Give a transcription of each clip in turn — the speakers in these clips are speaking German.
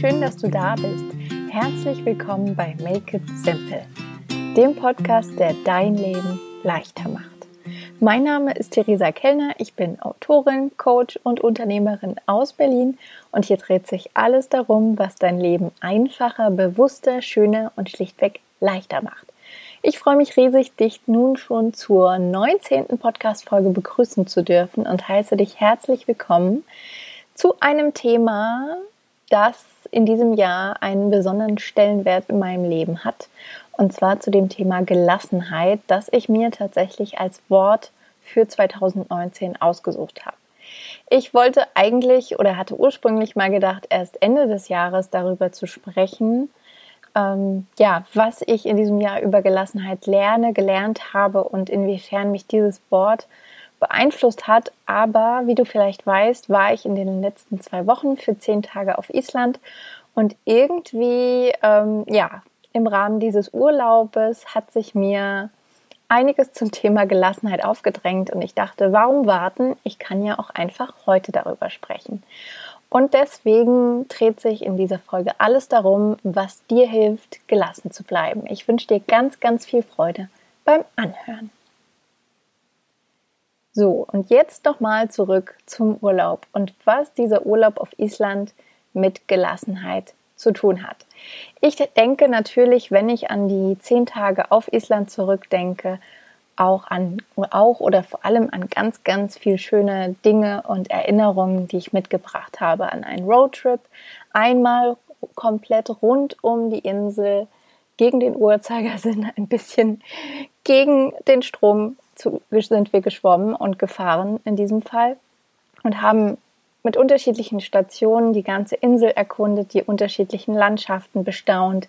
schön, dass du da bist. Herzlich willkommen bei Make It Simple, dem Podcast, der dein Leben leichter macht. Mein Name ist Theresa Kellner, ich bin Autorin, Coach und Unternehmerin aus Berlin und hier dreht sich alles darum, was dein Leben einfacher, bewusster, schöner und schlichtweg leichter macht. Ich freue mich riesig, dich nun schon zur 19. Podcast-Folge begrüßen zu dürfen und heiße dich herzlich willkommen zu einem Thema, das in diesem Jahr einen besonderen Stellenwert in meinem Leben hat. Und zwar zu dem Thema Gelassenheit, das ich mir tatsächlich als Wort für 2019 ausgesucht habe. Ich wollte eigentlich oder hatte ursprünglich mal gedacht, erst Ende des Jahres darüber zu sprechen, ähm, ja, was ich in diesem Jahr über Gelassenheit lerne, gelernt habe und inwiefern mich dieses Wort beeinflusst hat. Aber wie du vielleicht weißt, war ich in den letzten zwei Wochen für zehn Tage auf Island und irgendwie, ähm, ja, im Rahmen dieses Urlaubes hat sich mir einiges zum Thema Gelassenheit aufgedrängt und ich dachte, warum warten? Ich kann ja auch einfach heute darüber sprechen. Und deswegen dreht sich in dieser Folge alles darum, was dir hilft, gelassen zu bleiben. Ich wünsche dir ganz, ganz viel Freude beim Anhören. So, und jetzt nochmal zurück zum Urlaub und was dieser Urlaub auf Island mit Gelassenheit zu tun hat. Ich denke natürlich, wenn ich an die zehn Tage auf Island zurückdenke, auch an auch oder vor allem an ganz ganz viel schöne Dinge und Erinnerungen, die ich mitgebracht habe an einen Roadtrip, einmal komplett rund um die Insel gegen den Uhrzeigersinn, ein bisschen gegen den Strom zu, sind wir geschwommen und gefahren in diesem Fall und haben mit unterschiedlichen Stationen die ganze Insel erkundet, die unterschiedlichen Landschaften bestaunt,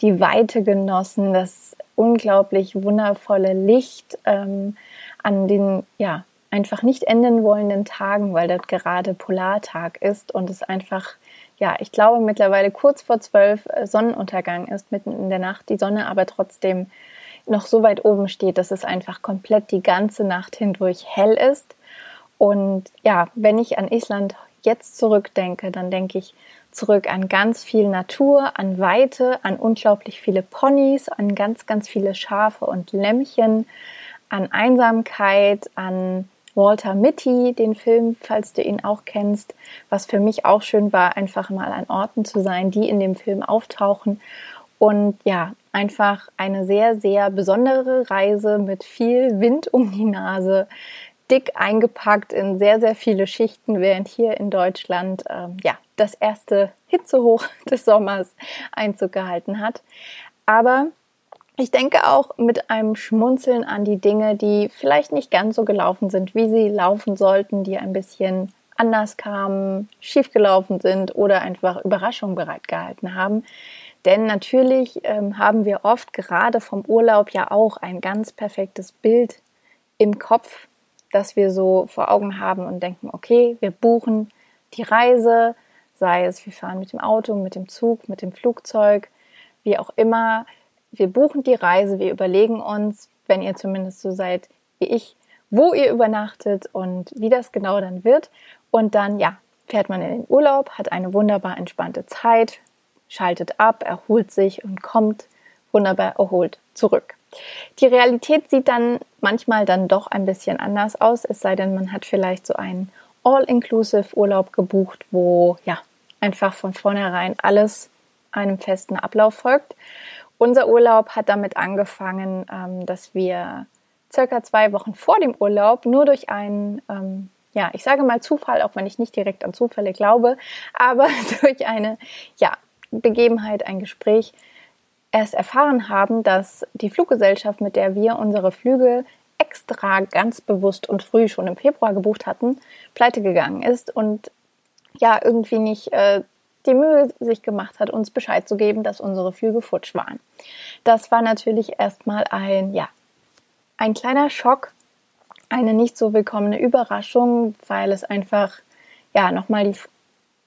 die Weite genossen, das unglaublich wundervolle Licht ähm, an den ja einfach nicht enden wollenden Tagen, weil dort gerade Polartag ist und es einfach ja ich glaube mittlerweile kurz vor zwölf äh, Sonnenuntergang ist mitten in der Nacht, die Sonne aber trotzdem noch so weit oben steht, dass es einfach komplett die ganze Nacht hindurch hell ist und ja, wenn ich an Island jetzt zurückdenke, dann denke ich zurück an ganz viel Natur, an Weite, an unglaublich viele Ponys, an ganz, ganz viele Schafe und Lämmchen, an Einsamkeit, an Walter Mitty, den Film, falls du ihn auch kennst, was für mich auch schön war, einfach mal an Orten zu sein, die in dem Film auftauchen. Und ja, einfach eine sehr, sehr besondere Reise mit viel Wind um die Nase, dick eingepackt in sehr, sehr viele Schichten, während hier in Deutschland ähm, ja, das erste Hitzehoch des Sommers Einzug gehalten hat. Aber ich denke auch mit einem Schmunzeln an die Dinge, die vielleicht nicht ganz so gelaufen sind, wie sie laufen sollten, die ein bisschen anders kamen, schiefgelaufen sind oder einfach Überraschungen bereitgehalten haben. Denn natürlich ähm, haben wir oft gerade vom Urlaub ja auch ein ganz perfektes Bild im Kopf, dass wir so vor Augen haben und denken, okay, wir buchen die Reise, sei es wir fahren mit dem Auto, mit dem Zug, mit dem Flugzeug, wie auch immer. Wir buchen die Reise, wir überlegen uns, wenn ihr zumindest so seid wie ich, wo ihr übernachtet und wie das genau dann wird. Und dann, ja, fährt man in den Urlaub, hat eine wunderbar entspannte Zeit, schaltet ab, erholt sich und kommt wunderbar erholt zurück. Die Realität sieht dann manchmal dann doch ein bisschen anders aus, es sei denn, man hat vielleicht so einen All-Inclusive Urlaub gebucht, wo ja einfach von vornherein alles einem festen Ablauf folgt. Unser Urlaub hat damit angefangen, ähm, dass wir circa zwei Wochen vor dem Urlaub nur durch einen, ähm, ja, ich sage mal Zufall, auch wenn ich nicht direkt an Zufälle glaube, aber durch eine, ja, Begebenheit, ein Gespräch erst erfahren haben, dass die Fluggesellschaft, mit der wir unsere Flüge extra ganz bewusst und früh schon im Februar gebucht hatten, pleite gegangen ist und ja irgendwie nicht äh, die Mühe sich gemacht hat, uns Bescheid zu geben, dass unsere Flüge futsch waren. Das war natürlich erstmal ein, ja, ein kleiner Schock, eine nicht so willkommene Überraschung, weil es einfach, ja, nochmal die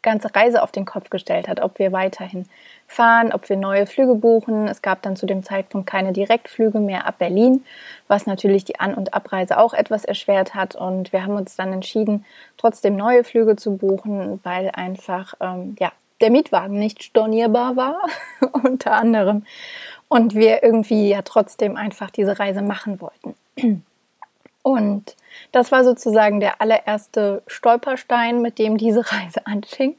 ganze Reise auf den Kopf gestellt hat, ob wir weiterhin fahren, ob wir neue Flüge buchen. Es gab dann zu dem Zeitpunkt keine Direktflüge mehr ab Berlin, was natürlich die An- und Abreise auch etwas erschwert hat. Und wir haben uns dann entschieden, trotzdem neue Flüge zu buchen, weil einfach ähm, ja der Mietwagen nicht stornierbar war, unter anderem. Und wir irgendwie ja trotzdem einfach diese Reise machen wollten. Und das war sozusagen der allererste Stolperstein, mit dem diese Reise anfing.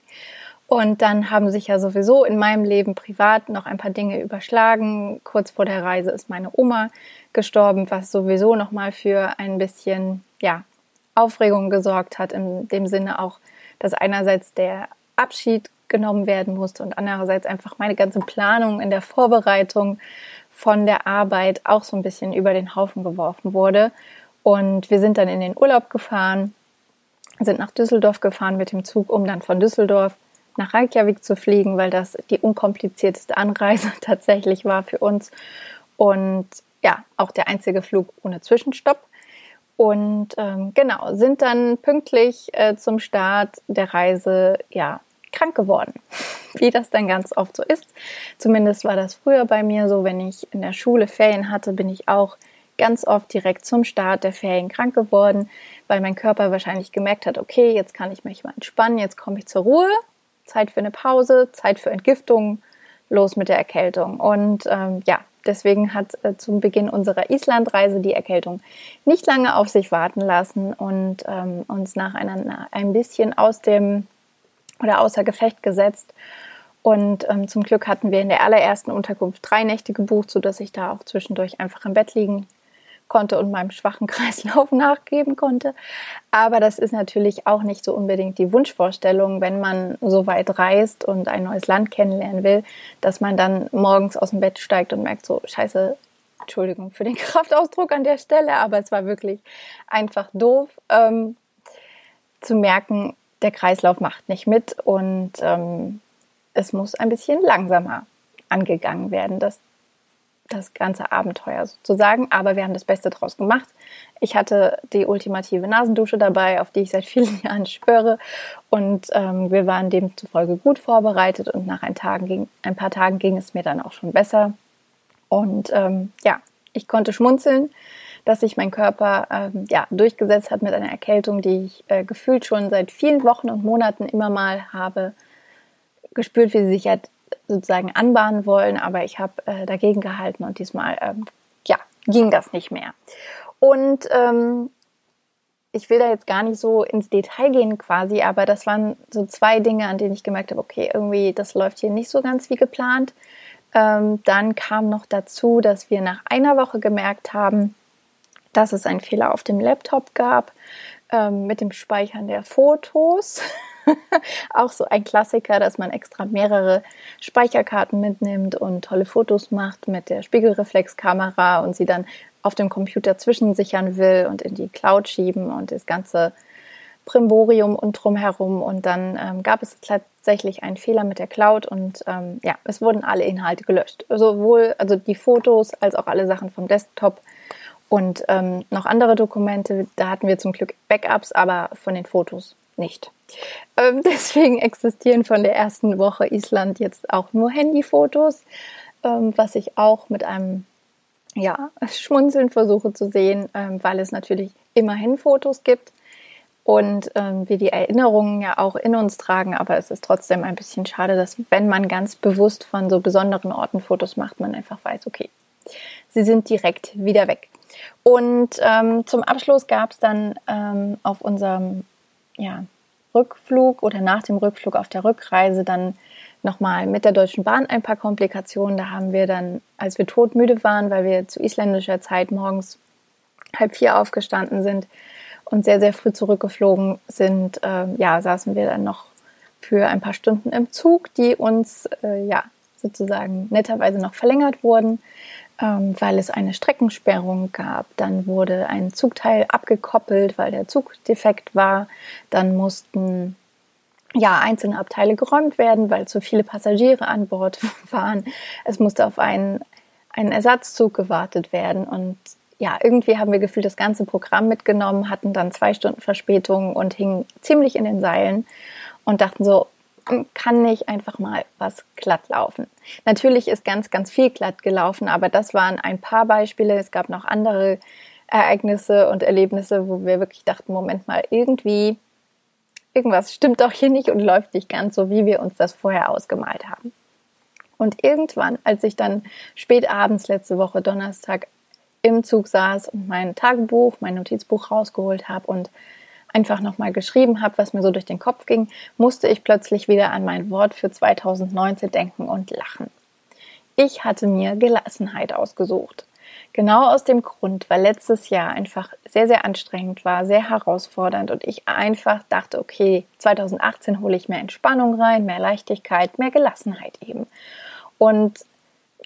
Und dann haben sich ja sowieso in meinem Leben privat noch ein paar Dinge überschlagen. Kurz vor der Reise ist meine Oma gestorben, was sowieso nochmal für ein bisschen, ja, Aufregung gesorgt hat, in dem Sinne auch, dass einerseits der Abschied genommen werden musste und andererseits einfach meine ganze Planung in der Vorbereitung von der Arbeit auch so ein bisschen über den Haufen geworfen wurde. Und wir sind dann in den Urlaub gefahren, sind nach Düsseldorf gefahren mit dem Zug, um dann von Düsseldorf nach Reykjavik zu fliegen, weil das die unkomplizierteste Anreise tatsächlich war für uns. Und ja, auch der einzige Flug ohne Zwischenstopp. Und ähm, genau, sind dann pünktlich äh, zum Start der Reise ja krank geworden. Wie das dann ganz oft so ist. Zumindest war das früher bei mir so, wenn ich in der Schule Ferien hatte, bin ich auch ganz oft direkt zum Start der Ferien krank geworden, weil mein Körper wahrscheinlich gemerkt hat, okay, jetzt kann ich mich mal entspannen, jetzt komme ich zur Ruhe Zeit für eine Pause, Zeit für Entgiftung, los mit der Erkältung. Und ähm, ja, deswegen hat äh, zum Beginn unserer Islandreise die Erkältung nicht lange auf sich warten lassen und ähm, uns nacheinander ein bisschen aus dem oder außer Gefecht gesetzt. Und ähm, zum Glück hatten wir in der allerersten Unterkunft drei Nächte gebucht, sodass ich da auch zwischendurch einfach im Bett liegen konnte und meinem schwachen Kreislauf nachgeben konnte. Aber das ist natürlich auch nicht so unbedingt die Wunschvorstellung, wenn man so weit reist und ein neues Land kennenlernen will, dass man dann morgens aus dem Bett steigt und merkt so, scheiße, Entschuldigung für den Kraftausdruck an der Stelle, aber es war wirklich einfach doof ähm, zu merken, der Kreislauf macht nicht mit und ähm, es muss ein bisschen langsamer angegangen werden. Das das ganze Abenteuer sozusagen. Aber wir haben das Beste draus gemacht. Ich hatte die ultimative Nasendusche dabei, auf die ich seit vielen Jahren schwöre. Und ähm, wir waren demzufolge gut vorbereitet und nach ein, ging, ein paar Tagen ging es mir dann auch schon besser. Und ähm, ja, ich konnte schmunzeln, dass sich mein Körper ähm, ja, durchgesetzt hat mit einer Erkältung, die ich äh, gefühlt schon seit vielen Wochen und Monaten immer mal habe gespürt, wie sie sich hat sozusagen anbahnen wollen, aber ich habe äh, dagegen gehalten und diesmal ähm, ja, ging das nicht mehr. Und ähm, ich will da jetzt gar nicht so ins Detail gehen quasi, aber das waren so zwei Dinge, an denen ich gemerkt habe, okay, irgendwie das läuft hier nicht so ganz wie geplant. Ähm, dann kam noch dazu, dass wir nach einer Woche gemerkt haben, dass es einen Fehler auf dem Laptop gab ähm, mit dem Speichern der Fotos. auch so ein Klassiker, dass man extra mehrere Speicherkarten mitnimmt und tolle Fotos macht mit der Spiegelreflexkamera und sie dann auf dem Computer zwischensichern will und in die Cloud schieben und das ganze Primborium und drumherum. Und dann ähm, gab es tatsächlich einen Fehler mit der Cloud und ähm, ja, es wurden alle Inhalte gelöscht. Sowohl also die Fotos als auch alle Sachen vom Desktop und ähm, noch andere Dokumente. Da hatten wir zum Glück Backups, aber von den Fotos nicht. Ähm, deswegen existieren von der ersten Woche Island jetzt auch nur Handyfotos, ähm, was ich auch mit einem ja, Schmunzeln versuche zu sehen, ähm, weil es natürlich immerhin Fotos gibt und ähm, wir die Erinnerungen ja auch in uns tragen, aber es ist trotzdem ein bisschen schade, dass wenn man ganz bewusst von so besonderen Orten Fotos macht, man einfach weiß, okay, sie sind direkt wieder weg. Und ähm, zum Abschluss gab es dann ähm, auf unserem ja, Rückflug oder nach dem Rückflug auf der Rückreise dann nochmal mit der Deutschen Bahn ein paar Komplikationen. Da haben wir dann, als wir todmüde waren, weil wir zu isländischer Zeit morgens halb vier aufgestanden sind und sehr, sehr früh zurückgeflogen sind, äh, ja, saßen wir dann noch für ein paar Stunden im Zug, die uns äh, ja sozusagen netterweise noch verlängert wurden weil es eine Streckensperrung gab. Dann wurde ein Zugteil abgekoppelt, weil der Zug defekt war. Dann mussten ja, einzelne Abteile geräumt werden, weil zu viele Passagiere an Bord waren. Es musste auf einen, einen Ersatzzug gewartet werden und ja, irgendwie haben wir gefühlt das ganze Programm mitgenommen, hatten dann zwei Stunden Verspätung und hingen ziemlich in den Seilen und dachten so, kann nicht einfach mal was glatt laufen. Natürlich ist ganz, ganz viel glatt gelaufen, aber das waren ein paar Beispiele. Es gab noch andere Ereignisse und Erlebnisse, wo wir wirklich dachten, Moment mal, irgendwie, irgendwas stimmt doch hier nicht und läuft nicht ganz so, wie wir uns das vorher ausgemalt haben. Und irgendwann, als ich dann spät abends letzte Woche Donnerstag im Zug saß und mein Tagebuch, mein Notizbuch rausgeholt habe und einfach nochmal geschrieben habe, was mir so durch den Kopf ging, musste ich plötzlich wieder an mein Wort für 2019 denken und lachen. Ich hatte mir Gelassenheit ausgesucht. Genau aus dem Grund, weil letztes Jahr einfach sehr, sehr anstrengend war, sehr herausfordernd und ich einfach dachte, okay, 2018 hole ich mehr Entspannung rein, mehr Leichtigkeit, mehr Gelassenheit eben. Und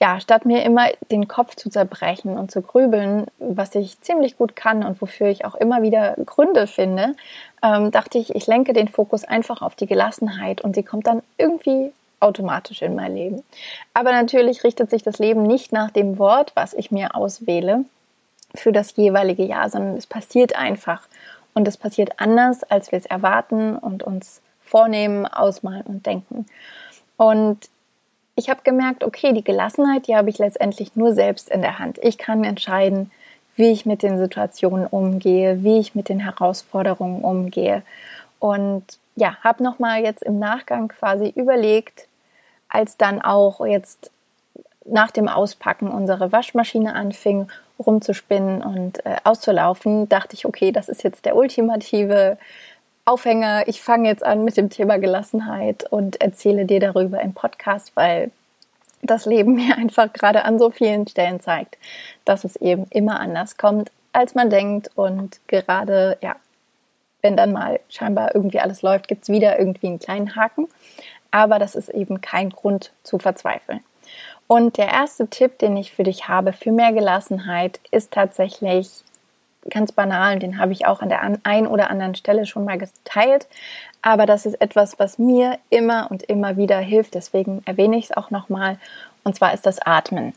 ja, statt mir immer den Kopf zu zerbrechen und zu grübeln, was ich ziemlich gut kann und wofür ich auch immer wieder Gründe finde, ähm, dachte ich, ich lenke den Fokus einfach auf die Gelassenheit und sie kommt dann irgendwie automatisch in mein Leben. Aber natürlich richtet sich das Leben nicht nach dem Wort, was ich mir auswähle für das jeweilige Jahr, sondern es passiert einfach. Und es passiert anders, als wir es erwarten und uns vornehmen, ausmalen und denken. Und ich habe gemerkt, okay, die Gelassenheit, die habe ich letztendlich nur selbst in der Hand. Ich kann entscheiden, wie ich mit den Situationen umgehe, wie ich mit den Herausforderungen umgehe. Und ja, habe nochmal jetzt im Nachgang quasi überlegt, als dann auch jetzt nach dem Auspacken unsere Waschmaschine anfing rumzuspinnen und äh, auszulaufen, dachte ich, okay, das ist jetzt der ultimative Aufhänger. Ich fange jetzt an mit dem Thema Gelassenheit und erzähle dir darüber im Podcast, weil das Leben mir einfach gerade an so vielen Stellen zeigt, dass es eben immer anders kommt, als man denkt. Und gerade, ja, wenn dann mal scheinbar irgendwie alles läuft, gibt es wieder irgendwie einen kleinen Haken. Aber das ist eben kein Grund zu verzweifeln. Und der erste Tipp, den ich für dich habe für mehr Gelassenheit, ist tatsächlich ganz banal, den habe ich auch an der einen oder anderen Stelle schon mal geteilt. Aber das ist etwas, was mir immer und immer wieder hilft. Deswegen erwähne ich es auch nochmal. Und zwar ist das Atmen.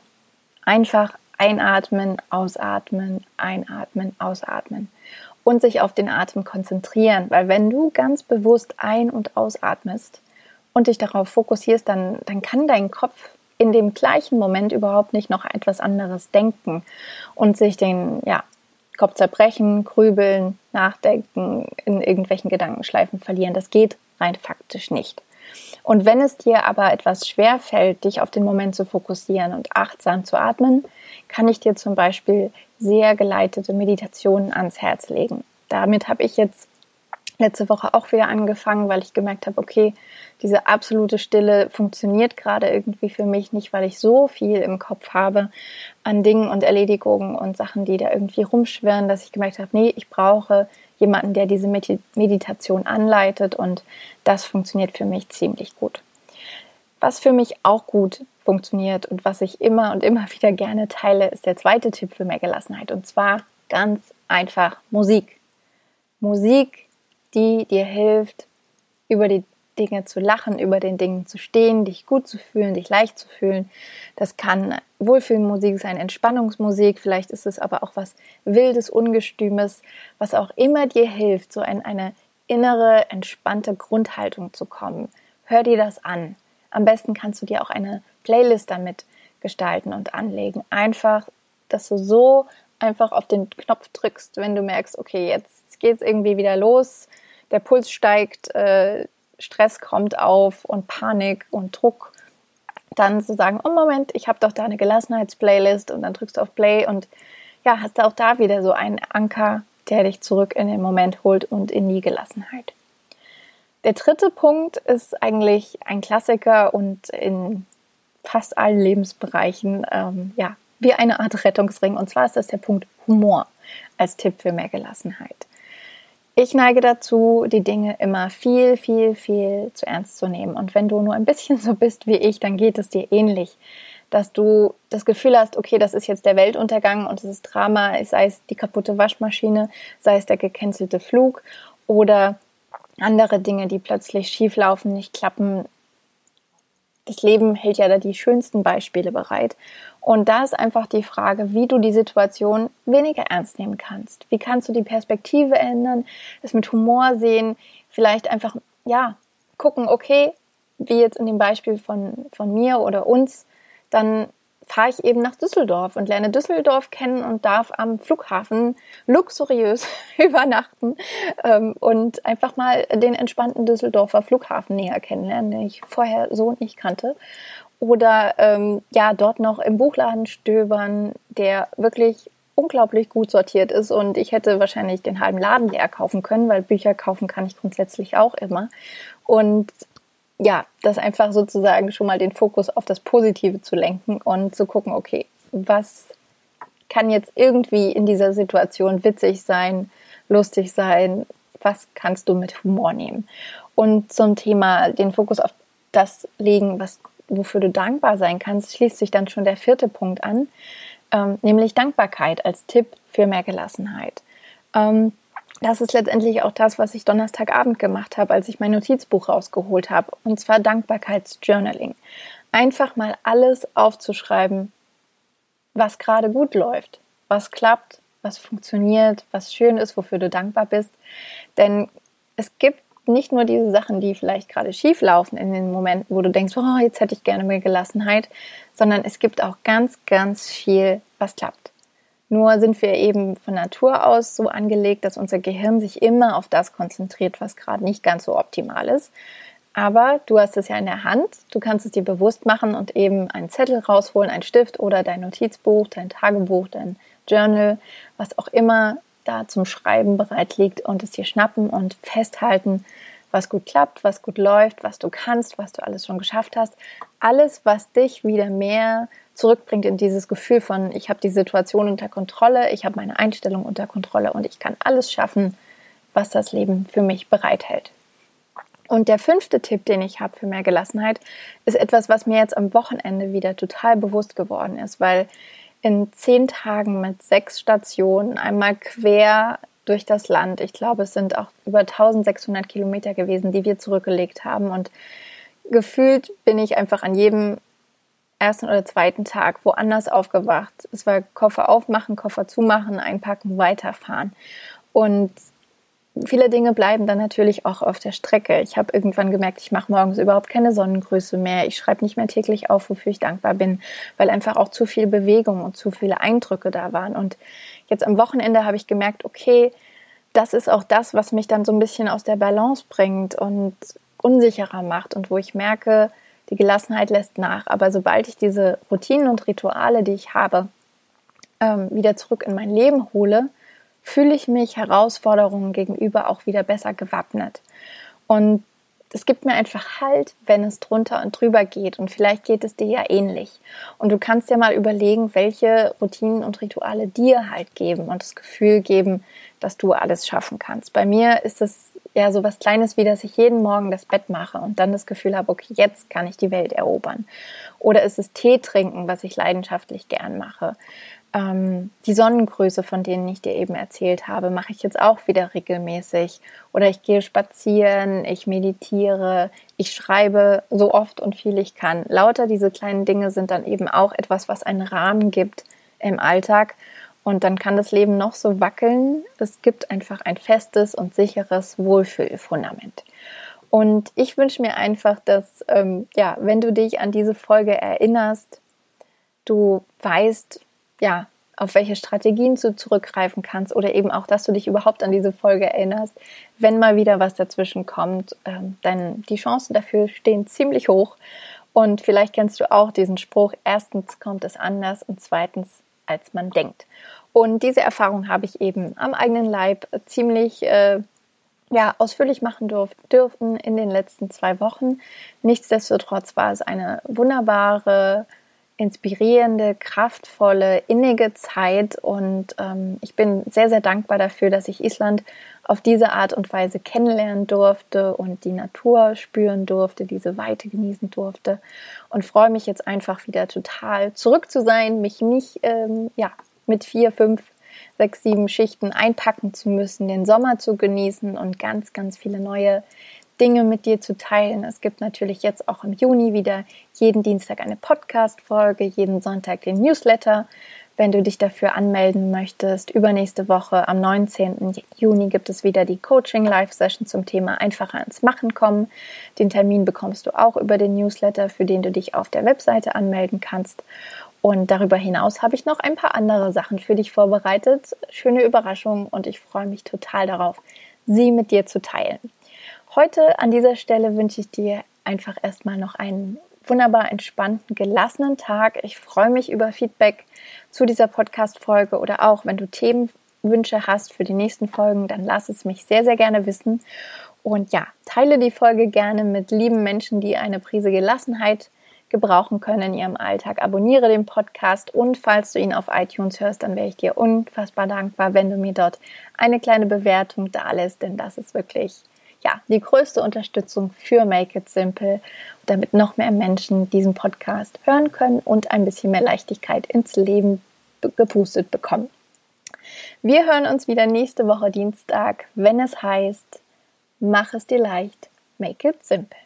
Einfach einatmen, ausatmen, einatmen, ausatmen. Und sich auf den Atem konzentrieren. Weil wenn du ganz bewusst ein- und ausatmest und dich darauf fokussierst, dann, dann kann dein Kopf in dem gleichen Moment überhaupt nicht noch etwas anderes denken und sich den, ja, Kopf zerbrechen, grübeln, nachdenken, in irgendwelchen Gedankenschleifen verlieren. Das geht rein faktisch nicht. Und wenn es dir aber etwas schwer fällt, dich auf den Moment zu fokussieren und achtsam zu atmen, kann ich dir zum Beispiel sehr geleitete Meditationen ans Herz legen. Damit habe ich jetzt letzte Woche auch wieder angefangen, weil ich gemerkt habe, okay, diese absolute Stille funktioniert gerade irgendwie für mich nicht, weil ich so viel im Kopf habe an Dingen und Erledigungen und Sachen, die da irgendwie rumschwirren, dass ich gemerkt habe, nee, ich brauche jemanden, der diese Meditation anleitet und das funktioniert für mich ziemlich gut. Was für mich auch gut funktioniert und was ich immer und immer wieder gerne teile, ist der zweite Tipp für mehr Gelassenheit und zwar ganz einfach Musik. Musik die dir hilft, über die Dinge zu lachen, über den Dingen zu stehen, dich gut zu fühlen, dich leicht zu fühlen. Das kann Wohlfühlmusik sein, Entspannungsmusik, vielleicht ist es aber auch was Wildes, Ungestümes, was auch immer dir hilft, so in eine innere, entspannte Grundhaltung zu kommen. Hör dir das an. Am besten kannst du dir auch eine Playlist damit gestalten und anlegen. Einfach, dass du so einfach auf den Knopf drückst, wenn du merkst, okay, jetzt geht es irgendwie wieder los, der Puls steigt, äh, Stress kommt auf und Panik und Druck, dann zu sagen, oh Moment, ich habe doch da eine Gelassenheitsplaylist und dann drückst du auf Play und ja, hast du auch da wieder so einen Anker, der dich zurück in den Moment holt und in die Gelassenheit. Der dritte Punkt ist eigentlich ein Klassiker und in fast allen Lebensbereichen ähm, ja wie eine Art Rettungsring und zwar ist das der Punkt Humor als Tipp für mehr Gelassenheit. Ich neige dazu, die Dinge immer viel, viel, viel zu ernst zu nehmen. Und wenn du nur ein bisschen so bist wie ich, dann geht es dir ähnlich. Dass du das Gefühl hast, okay, das ist jetzt der Weltuntergang und es ist Drama, sei es die kaputte Waschmaschine, sei es der gecancelte Flug oder andere Dinge, die plötzlich schieflaufen, nicht klappen, das Leben hält ja da die schönsten Beispiele bereit. Und da ist einfach die Frage, wie du die Situation weniger ernst nehmen kannst. Wie kannst du die Perspektive ändern, es mit Humor sehen, vielleicht einfach, ja, gucken, okay, wie jetzt in dem Beispiel von, von mir oder uns, dann fahre ich eben nach Düsseldorf und lerne Düsseldorf kennen und darf am Flughafen luxuriös übernachten ähm, und einfach mal den entspannten Düsseldorfer Flughafen näher kennenlernen, den ich vorher so nicht kannte. Oder ähm, ja, dort noch im Buchladen stöbern, der wirklich unglaublich gut sortiert ist und ich hätte wahrscheinlich den halben Laden leer kaufen können, weil Bücher kaufen kann ich grundsätzlich auch immer. Und ja, das einfach sozusagen schon mal den Fokus auf das Positive zu lenken und zu gucken, okay, was kann jetzt irgendwie in dieser Situation witzig sein, lustig sein, was kannst du mit Humor nehmen? Und zum Thema den Fokus auf das legen, was, wofür du dankbar sein kannst, schließt sich dann schon der vierte Punkt an, ähm, nämlich Dankbarkeit als Tipp für mehr Gelassenheit. Ähm, das ist letztendlich auch das, was ich Donnerstagabend gemacht habe, als ich mein Notizbuch rausgeholt habe. Und zwar Dankbarkeitsjournaling. Einfach mal alles aufzuschreiben, was gerade gut läuft, was klappt, was funktioniert, was schön ist, wofür du dankbar bist. Denn es gibt nicht nur diese Sachen, die vielleicht gerade schief laufen in den Momenten, wo du denkst, oh, jetzt hätte ich gerne mehr Gelassenheit, sondern es gibt auch ganz, ganz viel, was klappt. Nur sind wir eben von Natur aus so angelegt, dass unser Gehirn sich immer auf das konzentriert, was gerade nicht ganz so optimal ist. Aber du hast es ja in der Hand, du kannst es dir bewusst machen und eben einen Zettel rausholen, einen Stift oder dein Notizbuch, dein Tagebuch, dein Journal, was auch immer da zum Schreiben bereit liegt und es dir schnappen und festhalten, was gut klappt, was gut läuft, was du kannst, was du alles schon geschafft hast. Alles, was dich wieder mehr zurückbringt in dieses Gefühl von, ich habe die Situation unter Kontrolle, ich habe meine Einstellung unter Kontrolle und ich kann alles schaffen, was das Leben für mich bereithält. Und der fünfte Tipp, den ich habe für mehr Gelassenheit, ist etwas, was mir jetzt am Wochenende wieder total bewusst geworden ist, weil in zehn Tagen mit sechs Stationen einmal quer durch das Land, ich glaube, es sind auch über 1600 Kilometer gewesen, die wir zurückgelegt haben und gefühlt bin ich einfach an jedem ersten oder zweiten Tag woanders aufgewacht. Es war Koffer aufmachen, Koffer zumachen, einpacken, weiterfahren. Und viele Dinge bleiben dann natürlich auch auf der Strecke. Ich habe irgendwann gemerkt, ich mache morgens überhaupt keine Sonnengrüße mehr. Ich schreibe nicht mehr täglich auf, wofür ich dankbar bin, weil einfach auch zu viel Bewegung und zu viele Eindrücke da waren. Und jetzt am Wochenende habe ich gemerkt, okay, das ist auch das, was mich dann so ein bisschen aus der Balance bringt und unsicherer macht und wo ich merke, die Gelassenheit lässt nach. Aber sobald ich diese Routinen und Rituale, die ich habe, ähm, wieder zurück in mein Leben hole, fühle ich mich Herausforderungen gegenüber auch wieder besser gewappnet. Und es gibt mir einfach Halt, wenn es drunter und drüber geht. Und vielleicht geht es dir ja ähnlich. Und du kannst dir mal überlegen, welche Routinen und Rituale dir Halt geben und das Gefühl geben, dass du alles schaffen kannst. Bei mir ist es ja so was Kleines wie, dass ich jeden Morgen das Bett mache und dann das Gefühl habe, okay, jetzt kann ich die Welt erobern. Oder ist es Tee trinken, was ich leidenschaftlich gern mache. Ähm, die Sonnengröße, von denen ich dir eben erzählt habe, mache ich jetzt auch wieder regelmäßig. Oder ich gehe spazieren, ich meditiere, ich schreibe so oft und viel ich kann. Lauter diese kleinen Dinge sind dann eben auch etwas, was einen Rahmen gibt im Alltag und dann kann das Leben noch so wackeln. Es gibt einfach ein festes und sicheres Wohlfühlfundament. Und ich wünsche mir einfach, dass, ähm, ja, wenn du dich an diese Folge erinnerst, du weißt, ja, auf welche Strategien du zurückgreifen kannst oder eben auch, dass du dich überhaupt an diese Folge erinnerst, wenn mal wieder was dazwischen kommt. Ähm, denn die Chancen dafür stehen ziemlich hoch. Und vielleicht kennst du auch diesen Spruch, erstens kommt es anders und zweitens als man denkt. Und diese Erfahrung habe ich eben am eigenen Leib ziemlich äh, ja, ausführlich machen durf, dürfen in den letzten zwei Wochen. Nichtsdestotrotz war es eine wunderbare, inspirierende, kraftvolle, innige Zeit. Und ähm, ich bin sehr, sehr dankbar dafür, dass ich Island auf diese Art und Weise kennenlernen durfte und die Natur spüren durfte, diese Weite genießen durfte. Und freue mich jetzt einfach wieder total zurück zu sein, mich nicht ähm, ja, mit vier, fünf, sechs, sieben Schichten einpacken zu müssen, den Sommer zu genießen und ganz, ganz viele neue Dinge mit dir zu teilen. Es gibt natürlich jetzt auch im Juni wieder jeden Dienstag eine Podcast-Folge, jeden Sonntag den Newsletter. Wenn du dich dafür anmelden möchtest, übernächste Woche am 19. Juni gibt es wieder die Coaching Live Session zum Thema einfacher ins Machen kommen. Den Termin bekommst du auch über den Newsletter, für den du dich auf der Webseite anmelden kannst. Und darüber hinaus habe ich noch ein paar andere Sachen für dich vorbereitet, schöne Überraschungen und ich freue mich total darauf, sie mit dir zu teilen. Heute an dieser Stelle wünsche ich dir einfach erstmal noch einen wunderbar entspannten, gelassenen Tag. Ich freue mich über Feedback zu dieser Podcast-Folge oder auch, wenn du Themenwünsche hast für die nächsten Folgen, dann lass es mich sehr, sehr gerne wissen. Und ja, teile die Folge gerne mit lieben Menschen, die eine Prise Gelassenheit gebrauchen können in ihrem Alltag. Abonniere den Podcast und falls du ihn auf iTunes hörst, dann wäre ich dir unfassbar dankbar, wenn du mir dort eine kleine Bewertung da lässt, denn das ist wirklich ja, die größte Unterstützung für Make It Simple, damit noch mehr Menschen diesen Podcast hören können und ein bisschen mehr Leichtigkeit ins Leben gepustet bekommen. Wir hören uns wieder nächste Woche Dienstag, wenn es heißt, mach es dir leicht, make it simple.